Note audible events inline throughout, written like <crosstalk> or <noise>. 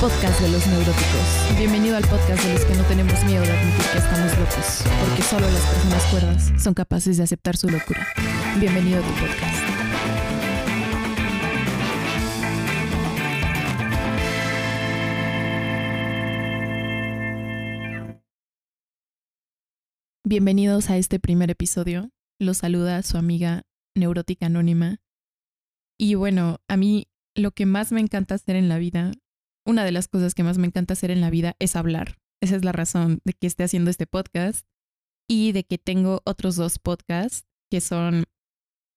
podcast de los neuróticos. Bienvenido al podcast de los que no tenemos miedo de admitir que estamos locos, porque solo las personas cuerdas son capaces de aceptar su locura. Bienvenido a tu podcast. Bienvenidos a este primer episodio. Los saluda su amiga neurótica anónima. Y bueno, a mí lo que más me encanta hacer en la vida, una de las cosas que más me encanta hacer en la vida es hablar. Esa es la razón de que esté haciendo este podcast y de que tengo otros dos podcasts que son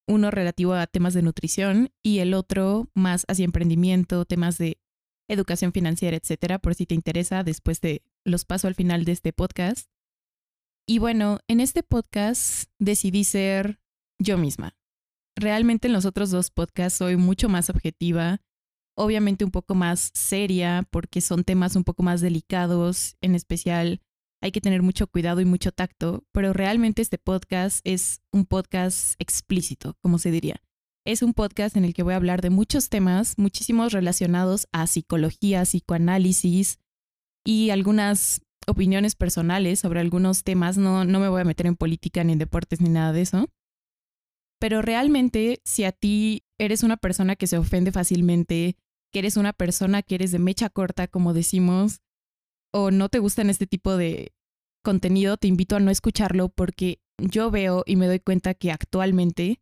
uno relativo a temas de nutrición y el otro más hacia emprendimiento, temas de educación financiera, etcétera, por si te interesa, después de los paso al final de este podcast. Y bueno, en este podcast decidí ser yo misma realmente en los otros dos podcasts soy mucho más objetiva, obviamente un poco más seria porque son temas un poco más delicados, en especial hay que tener mucho cuidado y mucho tacto, pero realmente este podcast es un podcast explícito, como se diría. Es un podcast en el que voy a hablar de muchos temas, muchísimos relacionados a psicología, psicoanálisis y algunas opiniones personales sobre algunos temas. No, no me voy a meter en política ni en deportes ni nada de eso. Pero realmente, si a ti eres una persona que se ofende fácilmente, que eres una persona que eres de mecha corta, como decimos, o no te gustan este tipo de contenido, te invito a no escucharlo porque yo veo y me doy cuenta que actualmente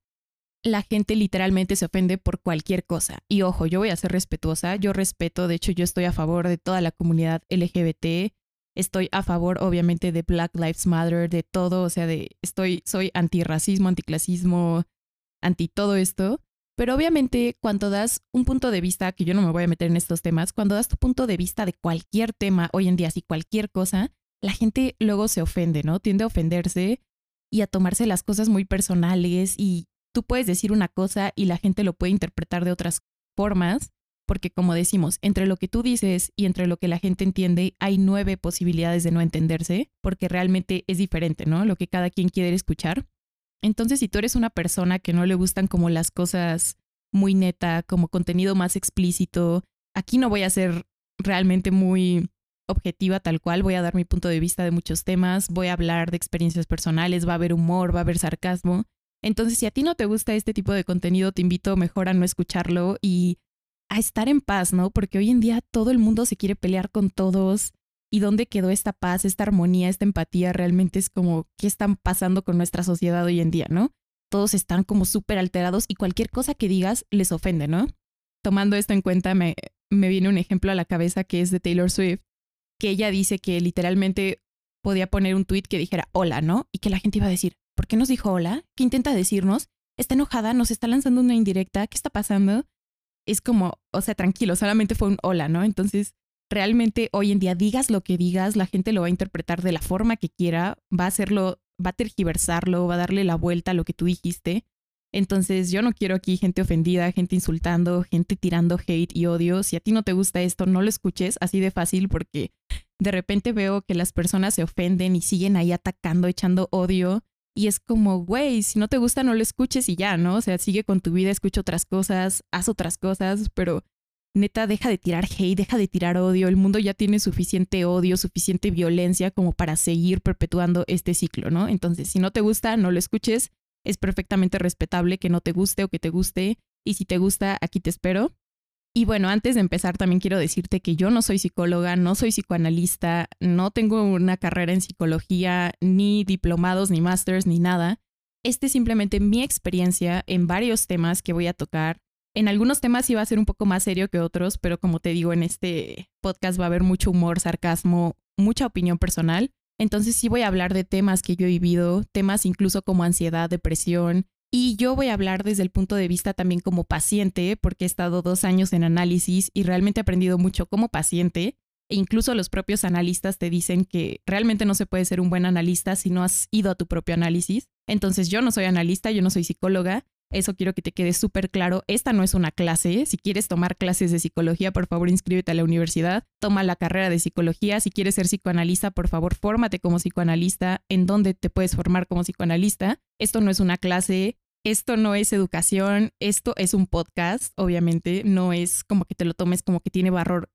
la gente literalmente se ofende por cualquier cosa. Y ojo, yo voy a ser respetuosa, yo respeto, de hecho yo estoy a favor de toda la comunidad LGBT, estoy a favor obviamente de Black Lives Matter, de todo, o sea, de estoy soy antirracismo, anticlasismo, anti todo esto, pero obviamente cuando das un punto de vista, que yo no me voy a meter en estos temas, cuando das tu punto de vista de cualquier tema hoy en día, así cualquier cosa, la gente luego se ofende, ¿no? Tiende a ofenderse y a tomarse las cosas muy personales y tú puedes decir una cosa y la gente lo puede interpretar de otras formas porque como decimos, entre lo que tú dices y entre lo que la gente entiende, hay nueve posibilidades de no entenderse, porque realmente es diferente, ¿no? Lo que cada quien quiere escuchar. Entonces, si tú eres una persona que no le gustan como las cosas muy neta, como contenido más explícito, aquí no voy a ser realmente muy objetiva tal cual, voy a dar mi punto de vista de muchos temas, voy a hablar de experiencias personales, va a haber humor, va a haber sarcasmo. Entonces, si a ti no te gusta este tipo de contenido, te invito mejor a no escucharlo y a estar en paz, ¿no? Porque hoy en día todo el mundo se quiere pelear con todos. ¿Y dónde quedó esta paz, esta armonía, esta empatía? Realmente es como, ¿qué están pasando con nuestra sociedad hoy en día, no? Todos están como súper alterados y cualquier cosa que digas les ofende, ¿no? Tomando esto en cuenta, me, me viene un ejemplo a la cabeza que es de Taylor Swift, que ella dice que literalmente podía poner un tweet que dijera hola, ¿no? Y que la gente iba a decir, ¿por qué nos dijo hola? ¿Qué intenta decirnos? ¿Está enojada? ¿Nos está lanzando una indirecta? ¿Qué está pasando? es como, o sea, tranquilo, solamente fue un hola, ¿no? Entonces, realmente hoy en día digas lo que digas, la gente lo va a interpretar de la forma que quiera, va a hacerlo, va a tergiversarlo, va a darle la vuelta a lo que tú dijiste. Entonces, yo no quiero aquí gente ofendida, gente insultando, gente tirando hate y odio. Si a ti no te gusta esto, no lo escuches así de fácil porque de repente veo que las personas se ofenden y siguen ahí atacando, echando odio y es como, güey, si no te gusta, no lo escuches y ya, ¿no? O sea, sigue con tu vida, escucha otras cosas, haz otras cosas, pero neta, deja de tirar hate, deja de tirar odio. El mundo ya tiene suficiente odio, suficiente violencia como para seguir perpetuando este ciclo, ¿no? Entonces, si no te gusta, no lo escuches. Es perfectamente respetable que no te guste o que te guste. Y si te gusta, aquí te espero. Y bueno, antes de empezar también quiero decirte que yo no soy psicóloga, no soy psicoanalista, no tengo una carrera en psicología, ni diplomados, ni masters, ni nada. Este es simplemente mi experiencia en varios temas que voy a tocar. En algunos temas sí va a ser un poco más serio que otros, pero como te digo, en este podcast va a haber mucho humor, sarcasmo, mucha opinión personal. Entonces sí voy a hablar de temas que yo he vivido, temas incluso como ansiedad, depresión, y yo voy a hablar desde el punto de vista también como paciente, porque he estado dos años en análisis y realmente he aprendido mucho como paciente. E incluso los propios analistas te dicen que realmente no se puede ser un buen analista si no has ido a tu propio análisis. Entonces yo no soy analista, yo no soy psicóloga. Eso quiero que te quede súper claro. Esta no es una clase. Si quieres tomar clases de psicología, por favor inscríbete a la universidad. Toma la carrera de psicología. Si quieres ser psicoanalista, por favor fórmate como psicoanalista. En dónde te puedes formar como psicoanalista. Esto no es una clase esto no es educación, esto es un podcast, obviamente, no es como que te lo tomes como que tiene valor,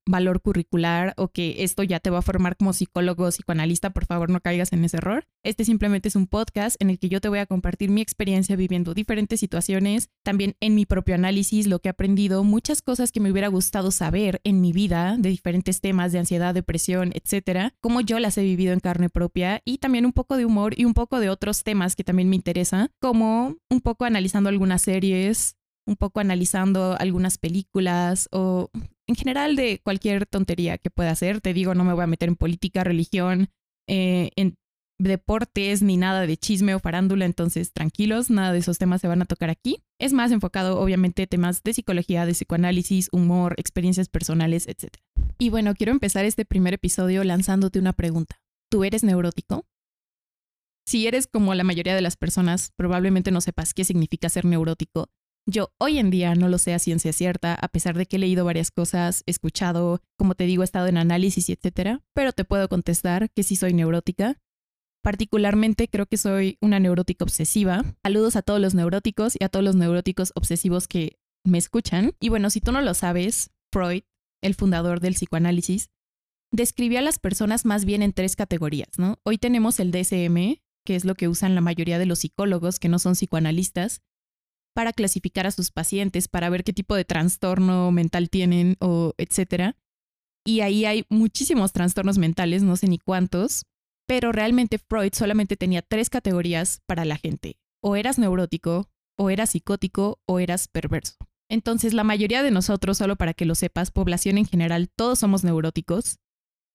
curricular o que esto ya te va a formar como psicólogo o psicoanalista, por favor no caigas en ese error. Este simplemente es un podcast en el que yo te voy a compartir mi experiencia viviendo diferentes situaciones, también en mi propio análisis, lo que he aprendido, muchas cosas que me hubiera gustado saber en mi vida de diferentes temas de ansiedad, depresión, etcétera, cómo yo las he vivido en carne propia y también un poco de humor y un poco de otros temas que también me interesan, como un poco analizando algunas series, un poco analizando algunas películas o en general de cualquier tontería que pueda hacer. Te digo, no me voy a meter en política, religión, eh, en deportes ni nada de chisme o farándula, entonces tranquilos, nada de esos temas se van a tocar aquí. Es más enfocado obviamente temas de psicología, de psicoanálisis, humor, experiencias personales, etc. Y bueno, quiero empezar este primer episodio lanzándote una pregunta. ¿Tú eres neurótico? Si eres como la mayoría de las personas, probablemente no sepas qué significa ser neurótico. Yo hoy en día no lo sé a ciencia cierta, a pesar de que he leído varias cosas, escuchado, como te digo, he estado en análisis y etcétera, pero te puedo contestar que sí soy neurótica. Particularmente creo que soy una neurótica obsesiva. Saludos a todos los neuróticos y a todos los neuróticos obsesivos que me escuchan. Y bueno, si tú no lo sabes, Freud, el fundador del psicoanálisis, describió a las personas más bien en tres categorías. Hoy tenemos el DSM, que es lo que usan la mayoría de los psicólogos que no son psicoanalistas, para clasificar a sus pacientes, para ver qué tipo de trastorno mental tienen o etcétera. Y ahí hay muchísimos trastornos mentales, no sé ni cuántos, pero realmente Freud solamente tenía tres categorías para la gente. O eras neurótico, o eras psicótico, o eras perverso. Entonces, la mayoría de nosotros, solo para que lo sepas, población en general, todos somos neuróticos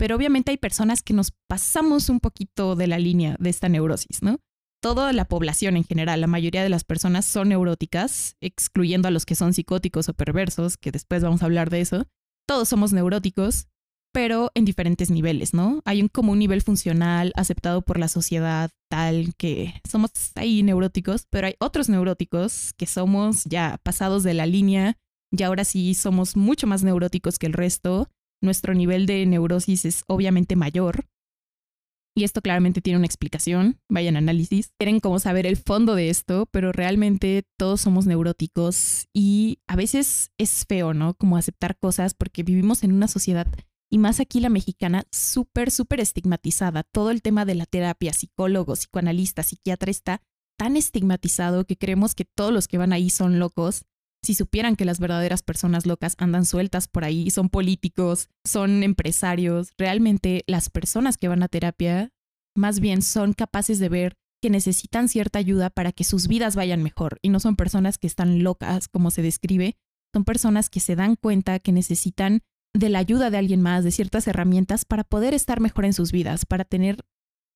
pero obviamente hay personas que nos pasamos un poquito de la línea de esta neurosis, ¿no? Toda la población en general, la mayoría de las personas son neuróticas, excluyendo a los que son psicóticos o perversos, que después vamos a hablar de eso. Todos somos neuróticos, pero en diferentes niveles, ¿no? Hay un como un nivel funcional aceptado por la sociedad tal que somos ahí neuróticos, pero hay otros neuróticos que somos ya pasados de la línea y ahora sí somos mucho más neuróticos que el resto nuestro nivel de neurosis es obviamente mayor. Y esto claramente tiene una explicación, vayan análisis. Quieren como saber el fondo de esto, pero realmente todos somos neuróticos y a veces es feo, ¿no? Como aceptar cosas porque vivimos en una sociedad y más aquí la mexicana, súper, súper estigmatizada. Todo el tema de la terapia, psicólogo, psicoanalista, psiquiatra está tan estigmatizado que creemos que todos los que van ahí son locos si supieran que las verdaderas personas locas andan sueltas por ahí, son políticos, son empresarios, realmente las personas que van a terapia más bien son capaces de ver que necesitan cierta ayuda para que sus vidas vayan mejor. Y no son personas que están locas como se describe, son personas que se dan cuenta que necesitan de la ayuda de alguien más, de ciertas herramientas para poder estar mejor en sus vidas, para tener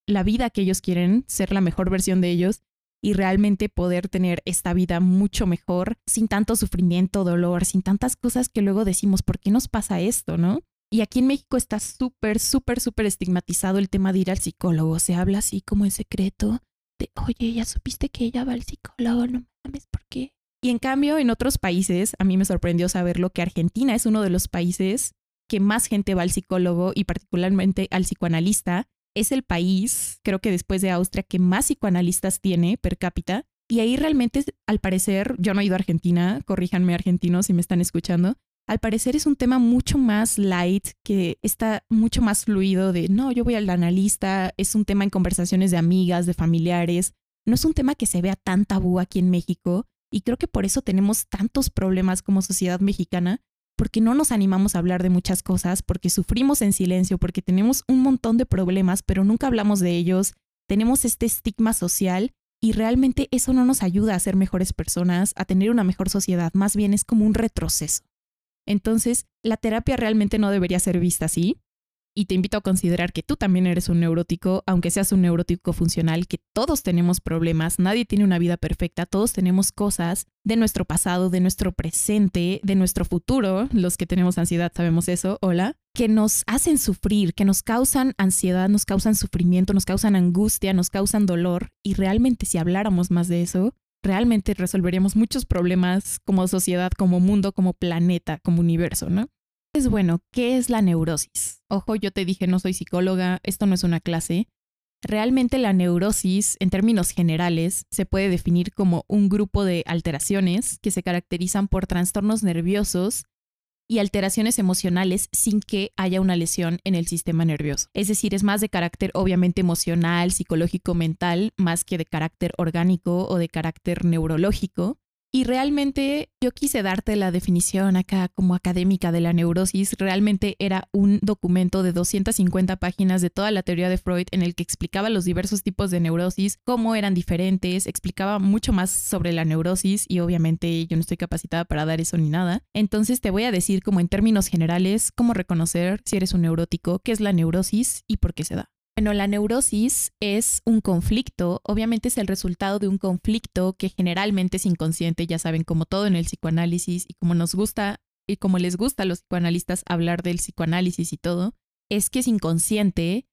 la vida que ellos quieren, ser la mejor versión de ellos y realmente poder tener esta vida mucho mejor, sin tanto sufrimiento, dolor, sin tantas cosas que luego decimos, ¿por qué nos pasa esto, no? Y aquí en México está súper, súper, súper estigmatizado el tema de ir al psicólogo. Se habla así como en secreto de, oye, ya supiste que ella va al psicólogo, no mames, ¿por qué? Y en cambio, en otros países, a mí me sorprendió saberlo que Argentina es uno de los países que más gente va al psicólogo y particularmente al psicoanalista es el país, creo que después de Austria, que más psicoanalistas tiene per cápita. Y ahí realmente, al parecer, yo no he ido a Argentina, corríjanme argentinos si me están escuchando, al parecer es un tema mucho más light, que está mucho más fluido de, no, yo voy al analista, es un tema en conversaciones de amigas, de familiares, no es un tema que se vea tan tabú aquí en México y creo que por eso tenemos tantos problemas como sociedad mexicana, porque no nos animamos a hablar de muchas cosas, porque sufrimos en silencio, porque tenemos un montón de problemas, pero nunca hablamos de ellos, tenemos este estigma social y realmente eso no nos ayuda a ser mejores personas, a tener una mejor sociedad, más bien es como un retroceso. Entonces, la terapia realmente no debería ser vista así, y te invito a considerar que tú también eres un neurótico, aunque seas un neurótico funcional, que todos tenemos problemas, nadie tiene una vida perfecta, todos tenemos cosas de nuestro pasado, de nuestro presente, de nuestro futuro, los que tenemos ansiedad sabemos eso, hola, que nos hacen sufrir, que nos causan ansiedad, nos causan sufrimiento, nos causan angustia, nos causan dolor, y realmente si habláramos más de eso, realmente resolveríamos muchos problemas como sociedad, como mundo, como planeta, como universo, ¿no? Bueno, ¿qué es la neurosis? Ojo, yo te dije, no soy psicóloga, esto no es una clase. Realmente la neurosis, en términos generales, se puede definir como un grupo de alteraciones que se caracterizan por trastornos nerviosos y alteraciones emocionales sin que haya una lesión en el sistema nervioso. Es decir, es más de carácter obviamente emocional, psicológico, mental, más que de carácter orgánico o de carácter neurológico. Y realmente yo quise darte la definición acá como académica de la neurosis. Realmente era un documento de 250 páginas de toda la teoría de Freud en el que explicaba los diversos tipos de neurosis, cómo eran diferentes, explicaba mucho más sobre la neurosis y obviamente yo no estoy capacitada para dar eso ni nada. Entonces te voy a decir como en términos generales cómo reconocer si eres un neurótico, qué es la neurosis y por qué se da. Bueno, la neurosis es un conflicto, obviamente es el resultado de un conflicto que generalmente es inconsciente, ya saben, como todo en el psicoanálisis y como nos gusta y como les gusta a los psicoanalistas hablar del psicoanálisis y todo, es que es inconsciente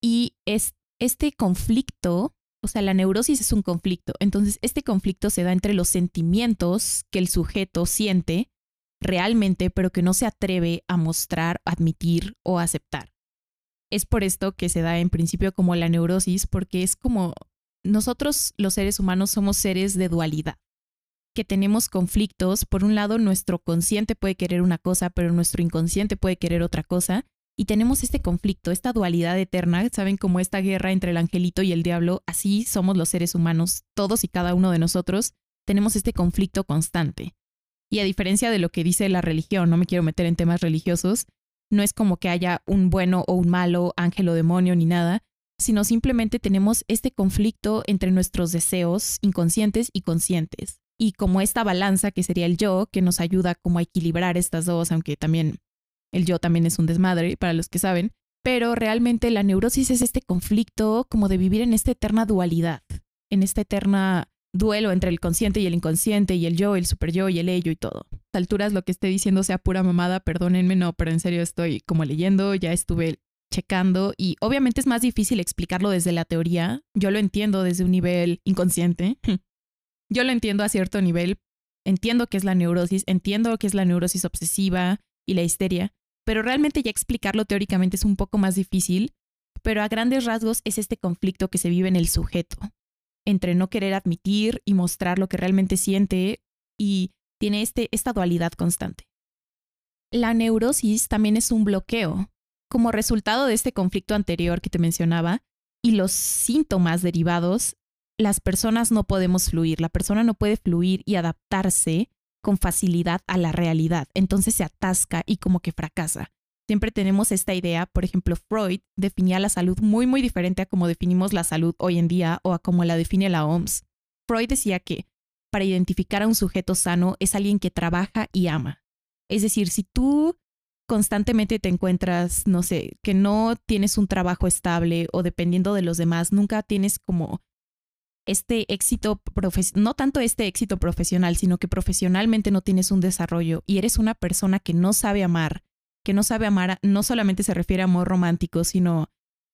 y es este conflicto, o sea, la neurosis es un conflicto, entonces este conflicto se da entre los sentimientos que el sujeto siente realmente, pero que no se atreve a mostrar, admitir o aceptar. Es por esto que se da en principio como la neurosis, porque es como nosotros los seres humanos somos seres de dualidad, que tenemos conflictos. Por un lado, nuestro consciente puede querer una cosa, pero nuestro inconsciente puede querer otra cosa. Y tenemos este conflicto, esta dualidad eterna, ¿saben? Como esta guerra entre el angelito y el diablo, así somos los seres humanos, todos y cada uno de nosotros, tenemos este conflicto constante. Y a diferencia de lo que dice la religión, no me quiero meter en temas religiosos, no es como que haya un bueno o un malo, ángel o demonio ni nada, sino simplemente tenemos este conflicto entre nuestros deseos inconscientes y conscientes. Y como esta balanza que sería el yo, que nos ayuda como a equilibrar estas dos, aunque también el yo también es un desmadre, para los que saben, pero realmente la neurosis es este conflicto como de vivir en esta eterna dualidad, en esta eterna duelo entre el consciente y el inconsciente y el yo, el super yo y el ello y todo. A alturas lo que esté diciendo sea pura mamada, perdónenme, no, pero en serio estoy como leyendo, ya estuve checando y obviamente es más difícil explicarlo desde la teoría. Yo lo entiendo desde un nivel inconsciente. <laughs> Yo lo entiendo a cierto nivel. Entiendo qué es la neurosis, entiendo qué es la neurosis obsesiva y la histeria, pero realmente ya explicarlo teóricamente es un poco más difícil, pero a grandes rasgos es este conflicto que se vive en el sujeto, entre no querer admitir y mostrar lo que realmente siente y tiene este, esta dualidad constante. La neurosis también es un bloqueo. Como resultado de este conflicto anterior que te mencionaba y los síntomas derivados, las personas no podemos fluir, la persona no puede fluir y adaptarse con facilidad a la realidad, entonces se atasca y como que fracasa siempre tenemos esta idea, por ejemplo, Freud definía la salud muy, muy diferente a como definimos la salud hoy en día o a como la define la OMS. Freud decía que para identificar a un sujeto sano es alguien que trabaja y ama. Es decir, si tú constantemente te encuentras, no sé, que no tienes un trabajo estable o dependiendo de los demás, nunca tienes como este éxito, no tanto este éxito profesional, sino que profesionalmente no tienes un desarrollo y eres una persona que no sabe amar, que no sabe amar no solamente se refiere a amor romántico, sino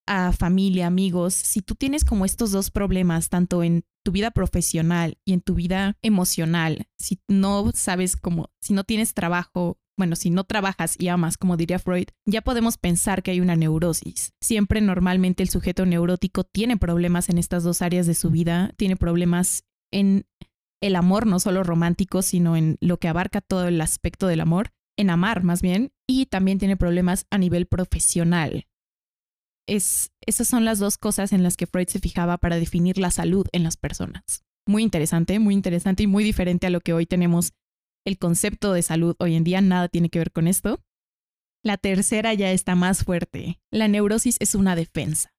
a familia, amigos. Si tú tienes como estos dos problemas, tanto en tu vida profesional y en tu vida emocional, si no sabes cómo, si no tienes trabajo, bueno, si no trabajas y amas, como diría Freud, ya podemos pensar que hay una neurosis. Siempre normalmente el sujeto neurótico tiene problemas en estas dos áreas de su vida, tiene problemas en el amor, no solo romántico, sino en lo que abarca todo el aspecto del amor en amar más bien, y también tiene problemas a nivel profesional. Es, esas son las dos cosas en las que Freud se fijaba para definir la salud en las personas. Muy interesante, muy interesante y muy diferente a lo que hoy tenemos. El concepto de salud hoy en día nada tiene que ver con esto. La tercera ya está más fuerte. La neurosis es una defensa.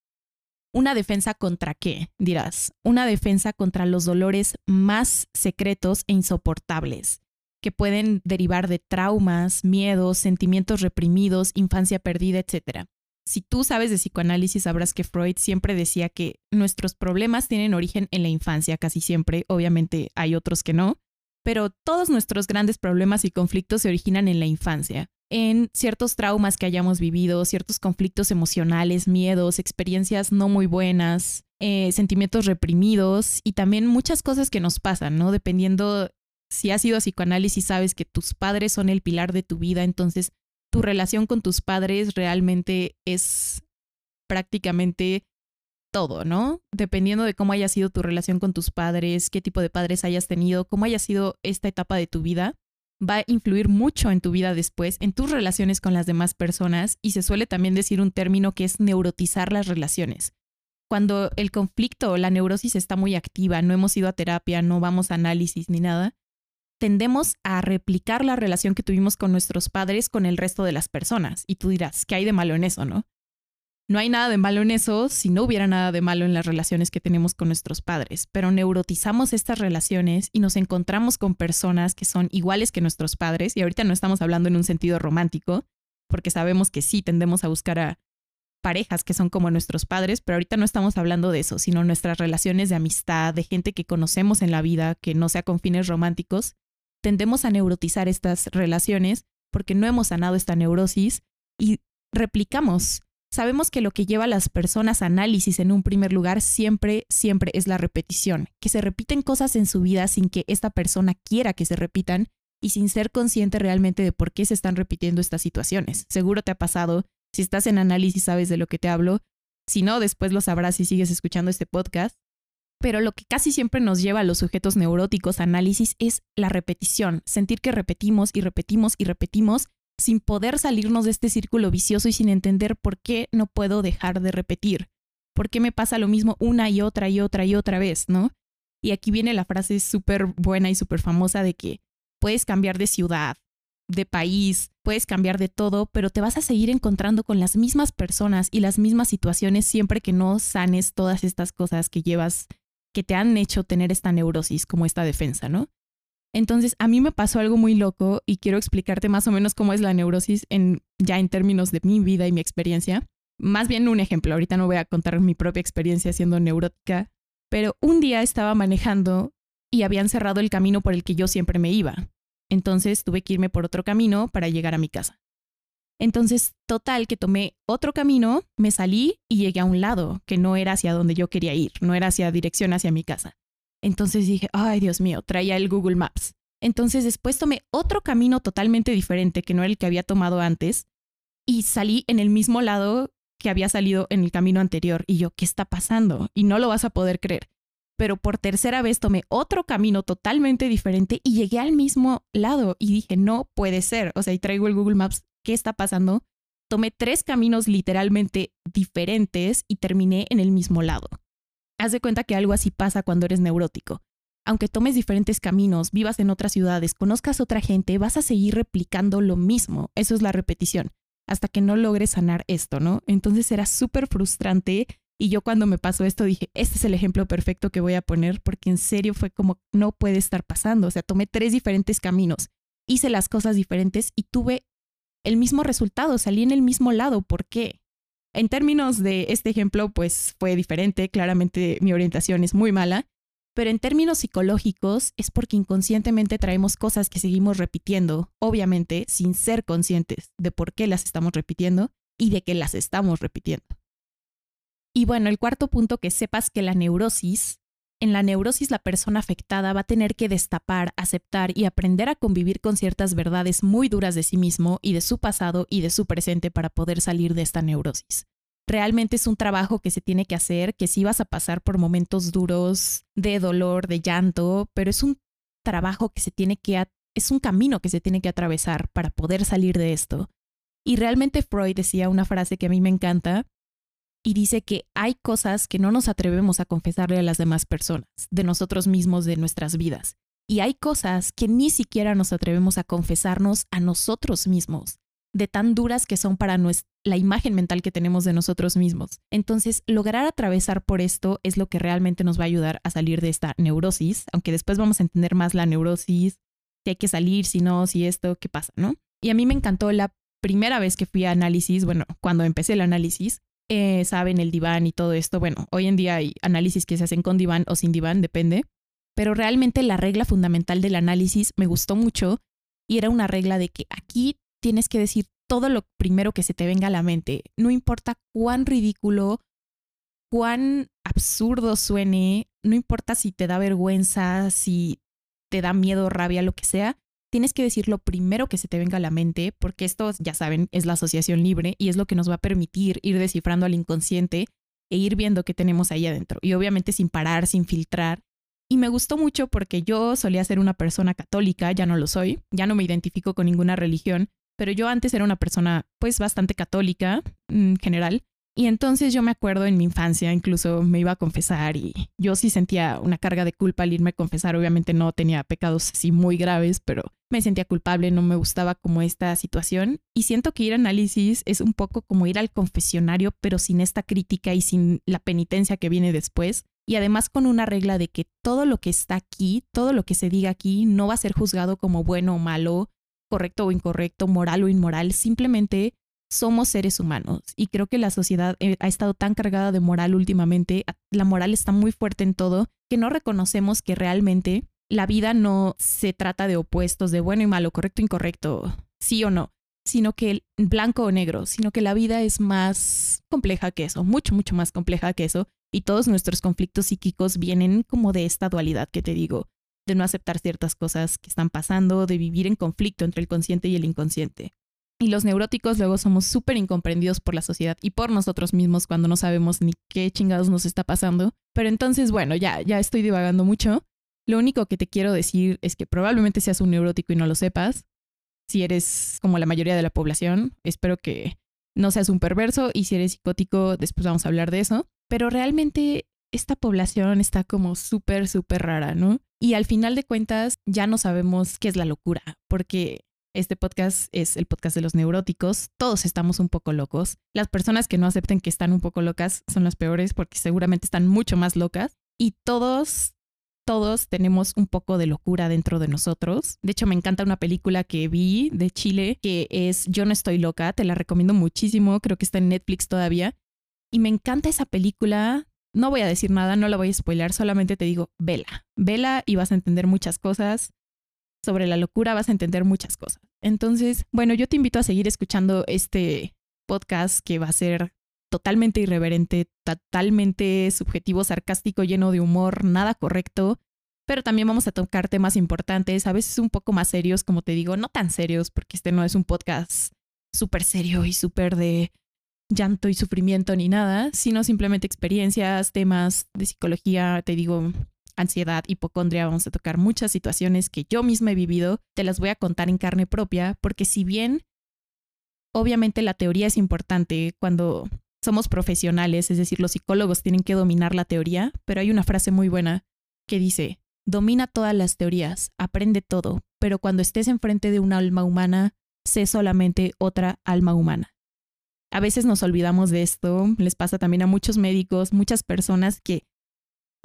¿Una defensa contra qué? Dirás. Una defensa contra los dolores más secretos e insoportables que pueden derivar de traumas, miedos, sentimientos reprimidos, infancia perdida, etc. Si tú sabes de psicoanálisis, sabrás que Freud siempre decía que nuestros problemas tienen origen en la infancia, casi siempre, obviamente hay otros que no, pero todos nuestros grandes problemas y conflictos se originan en la infancia, en ciertos traumas que hayamos vivido, ciertos conflictos emocionales, miedos, experiencias no muy buenas, eh, sentimientos reprimidos y también muchas cosas que nos pasan, ¿no? Dependiendo si has ido a psicoanálisis, sabes que tus padres son el pilar de tu vida, entonces tu relación con tus padres realmente es prácticamente todo, ¿no? Dependiendo de cómo haya sido tu relación con tus padres, qué tipo de padres hayas tenido, cómo haya sido esta etapa de tu vida, va a influir mucho en tu vida después, en tus relaciones con las demás personas y se suele también decir un término que es neurotizar las relaciones. Cuando el conflicto o la neurosis está muy activa, no hemos ido a terapia, no vamos a análisis ni nada, tendemos a replicar la relación que tuvimos con nuestros padres con el resto de las personas. Y tú dirás, ¿qué hay de malo en eso, no? No hay nada de malo en eso si no hubiera nada de malo en las relaciones que tenemos con nuestros padres, pero neurotizamos estas relaciones y nos encontramos con personas que son iguales que nuestros padres, y ahorita no estamos hablando en un sentido romántico, porque sabemos que sí tendemos a buscar a parejas que son como nuestros padres, pero ahorita no estamos hablando de eso, sino nuestras relaciones de amistad, de gente que conocemos en la vida, que no sea con fines románticos, tendemos a neurotizar estas relaciones porque no hemos sanado esta neurosis y replicamos Sabemos que lo que lleva a las personas a análisis en un primer lugar siempre, siempre es la repetición, que se repiten cosas en su vida sin que esta persona quiera que se repitan y sin ser consciente realmente de por qué se están repitiendo estas situaciones. Seguro te ha pasado, si estás en análisis sabes de lo que te hablo, si no, después lo sabrás si sigues escuchando este podcast. Pero lo que casi siempre nos lleva a los sujetos neuróticos a análisis es la repetición, sentir que repetimos y repetimos y repetimos sin poder salirnos de este círculo vicioso y sin entender por qué no puedo dejar de repetir, por qué me pasa lo mismo una y otra y otra y otra vez, ¿no? Y aquí viene la frase súper buena y súper famosa de que puedes cambiar de ciudad, de país, puedes cambiar de todo, pero te vas a seguir encontrando con las mismas personas y las mismas situaciones siempre que no sanes todas estas cosas que llevas, que te han hecho tener esta neurosis como esta defensa, ¿no? Entonces, a mí me pasó algo muy loco y quiero explicarte más o menos cómo es la neurosis en, ya en términos de mi vida y mi experiencia. Más bien un ejemplo, ahorita no voy a contar mi propia experiencia siendo neurótica, pero un día estaba manejando y habían cerrado el camino por el que yo siempre me iba. Entonces tuve que irme por otro camino para llegar a mi casa. Entonces, total, que tomé otro camino, me salí y llegué a un lado, que no era hacia donde yo quería ir, no era hacia dirección hacia mi casa. Entonces dije, ay Dios mío, traía el Google Maps. Entonces después tomé otro camino totalmente diferente que no era el que había tomado antes y salí en el mismo lado que había salido en el camino anterior. Y yo, ¿qué está pasando? Y no lo vas a poder creer. Pero por tercera vez tomé otro camino totalmente diferente y llegué al mismo lado y dije, no puede ser. O sea, y traigo el Google Maps, ¿qué está pasando? Tomé tres caminos literalmente diferentes y terminé en el mismo lado. Haz de cuenta que algo así pasa cuando eres neurótico. Aunque tomes diferentes caminos, vivas en otras ciudades, conozcas otra gente, vas a seguir replicando lo mismo. Eso es la repetición, hasta que no logres sanar esto, ¿no? Entonces era súper frustrante y yo cuando me pasó esto dije, este es el ejemplo perfecto que voy a poner porque en serio fue como, no puede estar pasando. O sea, tomé tres diferentes caminos, hice las cosas diferentes y tuve el mismo resultado, salí en el mismo lado. ¿Por qué? En términos de este ejemplo, pues fue diferente, claramente mi orientación es muy mala, pero en términos psicológicos es porque inconscientemente traemos cosas que seguimos repitiendo, obviamente sin ser conscientes de por qué las estamos repitiendo y de que las estamos repitiendo. Y bueno, el cuarto punto que sepas que la neurosis, en la neurosis la persona afectada va a tener que destapar, aceptar y aprender a convivir con ciertas verdades muy duras de sí mismo y de su pasado y de su presente para poder salir de esta neurosis realmente es un trabajo que se tiene que hacer, que sí vas a pasar por momentos duros de dolor, de llanto, pero es un trabajo que se tiene que, es un camino que se tiene que atravesar para poder salir de esto. Y realmente Freud decía una frase que a mí me encanta y dice que hay cosas que no nos atrevemos a confesarle a las demás personas, de nosotros mismos, de nuestras vidas. Y hay cosas que ni siquiera nos atrevemos a confesarnos a nosotros mismos de tan duras que son para la imagen mental que tenemos de nosotros mismos. Entonces, lograr atravesar por esto es lo que realmente nos va a ayudar a salir de esta neurosis, aunque después vamos a entender más la neurosis, si hay que salir, si no, si esto, qué pasa, ¿no? Y a mí me encantó la primera vez que fui a análisis, bueno, cuando empecé el análisis, eh, saben, el diván y todo esto, bueno, hoy en día hay análisis que se hacen con diván o sin diván, depende, pero realmente la regla fundamental del análisis me gustó mucho y era una regla de que aquí tienes que decir todo lo primero que se te venga a la mente. No importa cuán ridículo, cuán absurdo suene, no importa si te da vergüenza, si te da miedo, rabia, lo que sea, tienes que decir lo primero que se te venga a la mente, porque esto, ya saben, es la asociación libre y es lo que nos va a permitir ir descifrando al inconsciente e ir viendo qué tenemos ahí adentro. Y obviamente sin parar, sin filtrar. Y me gustó mucho porque yo solía ser una persona católica, ya no lo soy, ya no me identifico con ninguna religión, pero yo antes era una persona pues bastante católica en general y entonces yo me acuerdo en mi infancia, incluso me iba a confesar y yo sí sentía una carga de culpa al irme a confesar. Obviamente no tenía pecados así muy graves, pero me sentía culpable, no me gustaba como esta situación. Y siento que ir a análisis es un poco como ir al confesionario, pero sin esta crítica y sin la penitencia que viene después. Y además con una regla de que todo lo que está aquí, todo lo que se diga aquí, no va a ser juzgado como bueno o malo, correcto o incorrecto, moral o inmoral, simplemente somos seres humanos y creo que la sociedad eh, ha estado tan cargada de moral últimamente, la moral está muy fuerte en todo, que no reconocemos que realmente la vida no se trata de opuestos, de bueno y malo, correcto o incorrecto, sí o no, sino que blanco o negro, sino que la vida es más compleja que eso, mucho, mucho más compleja que eso, y todos nuestros conflictos psíquicos vienen como de esta dualidad que te digo, de no aceptar ciertas cosas que están pasando, de vivir en conflicto entre el consciente y el inconsciente. Y los neuróticos luego somos súper incomprendidos por la sociedad y por nosotros mismos cuando no sabemos ni qué chingados nos está pasando. Pero entonces, bueno, ya, ya estoy divagando mucho. Lo único que te quiero decir es que probablemente seas un neurótico y no lo sepas. Si eres como la mayoría de la población, espero que no seas un perverso y si eres psicótico, después vamos a hablar de eso. Pero realmente esta población está como súper, súper rara, ¿no? Y al final de cuentas ya no sabemos qué es la locura, porque este podcast es el podcast de los neuróticos. Todos estamos un poco locos. Las personas que no acepten que están un poco locas son las peores porque seguramente están mucho más locas. Y todos, todos tenemos un poco de locura dentro de nosotros. De hecho, me encanta una película que vi de Chile que es Yo no estoy loca. Te la recomiendo muchísimo. Creo que está en Netflix todavía. Y me encanta esa película. No voy a decir nada, no la voy a spoiler, solamente te digo, vela. Vela y vas a entender muchas cosas sobre la locura vas a entender muchas cosas. Entonces, bueno, yo te invito a seguir escuchando este podcast que va a ser totalmente irreverente, totalmente subjetivo, sarcástico, lleno de humor, nada correcto, pero también vamos a tocar temas importantes, a veces un poco más serios, como te digo, no tan serios, porque este no es un podcast súper serio y súper de llanto y sufrimiento ni nada, sino simplemente experiencias, temas de psicología, te digo, ansiedad, hipocondria, vamos a tocar muchas situaciones que yo misma he vivido, te las voy a contar en carne propia, porque si bien obviamente la teoría es importante cuando somos profesionales, es decir, los psicólogos tienen que dominar la teoría, pero hay una frase muy buena que dice, domina todas las teorías, aprende todo, pero cuando estés enfrente de un alma humana, sé solamente otra alma humana. A veces nos olvidamos de esto, les pasa también a muchos médicos, muchas personas que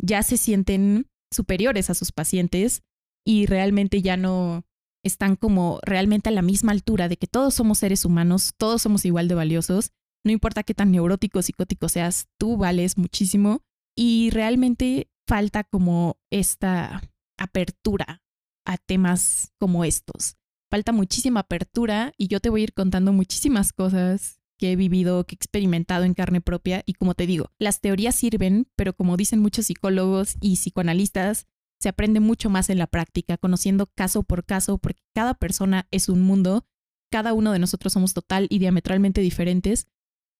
ya se sienten superiores a sus pacientes y realmente ya no están como realmente a la misma altura de que todos somos seres humanos, todos somos igual de valiosos, no importa qué tan neurótico psicótico seas, tú vales muchísimo y realmente falta como esta apertura a temas como estos. Falta muchísima apertura y yo te voy a ir contando muchísimas cosas que he vivido, que he experimentado en carne propia. Y como te digo, las teorías sirven, pero como dicen muchos psicólogos y psicoanalistas, se aprende mucho más en la práctica, conociendo caso por caso, porque cada persona es un mundo, cada uno de nosotros somos total y diametralmente diferentes,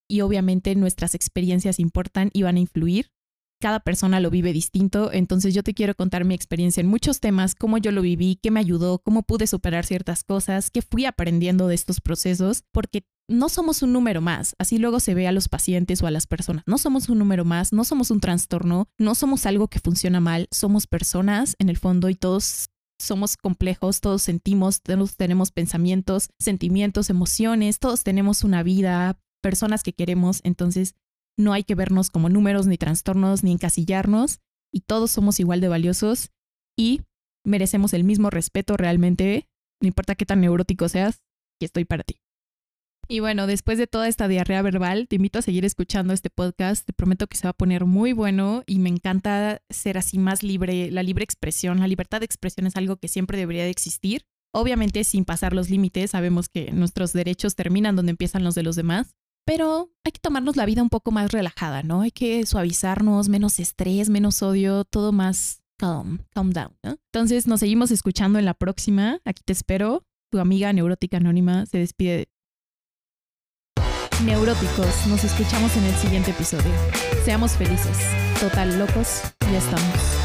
y obviamente nuestras experiencias importan y van a influir. Cada persona lo vive distinto, entonces yo te quiero contar mi experiencia en muchos temas, cómo yo lo viví, qué me ayudó, cómo pude superar ciertas cosas, qué fui aprendiendo de estos procesos, porque no somos un número más, así luego se ve a los pacientes o a las personas. No somos un número más, no somos un trastorno, no somos algo que funciona mal, somos personas en el fondo y todos somos complejos, todos sentimos, todos tenemos pensamientos, sentimientos, emociones, todos tenemos una vida, personas que queremos, entonces no hay que vernos como números ni trastornos ni encasillarnos y todos somos igual de valiosos y merecemos el mismo respeto realmente, no importa qué tan neurótico seas, y estoy para ti. Y bueno, después de toda esta diarrea verbal, te invito a seguir escuchando este podcast. Te prometo que se va a poner muy bueno y me encanta ser así más libre, la libre expresión. La libertad de expresión es algo que siempre debería de existir. Obviamente sin pasar los límites, sabemos que nuestros derechos terminan donde empiezan los de los demás, pero hay que tomarnos la vida un poco más relajada, ¿no? Hay que suavizarnos, menos estrés, menos odio, todo más calm, calm down, ¿no? Entonces nos seguimos escuchando en la próxima. Aquí te espero. Tu amiga neurótica anónima se despide Neuróticos, nos escuchamos en el siguiente episodio. Seamos felices. Total locos, ya estamos.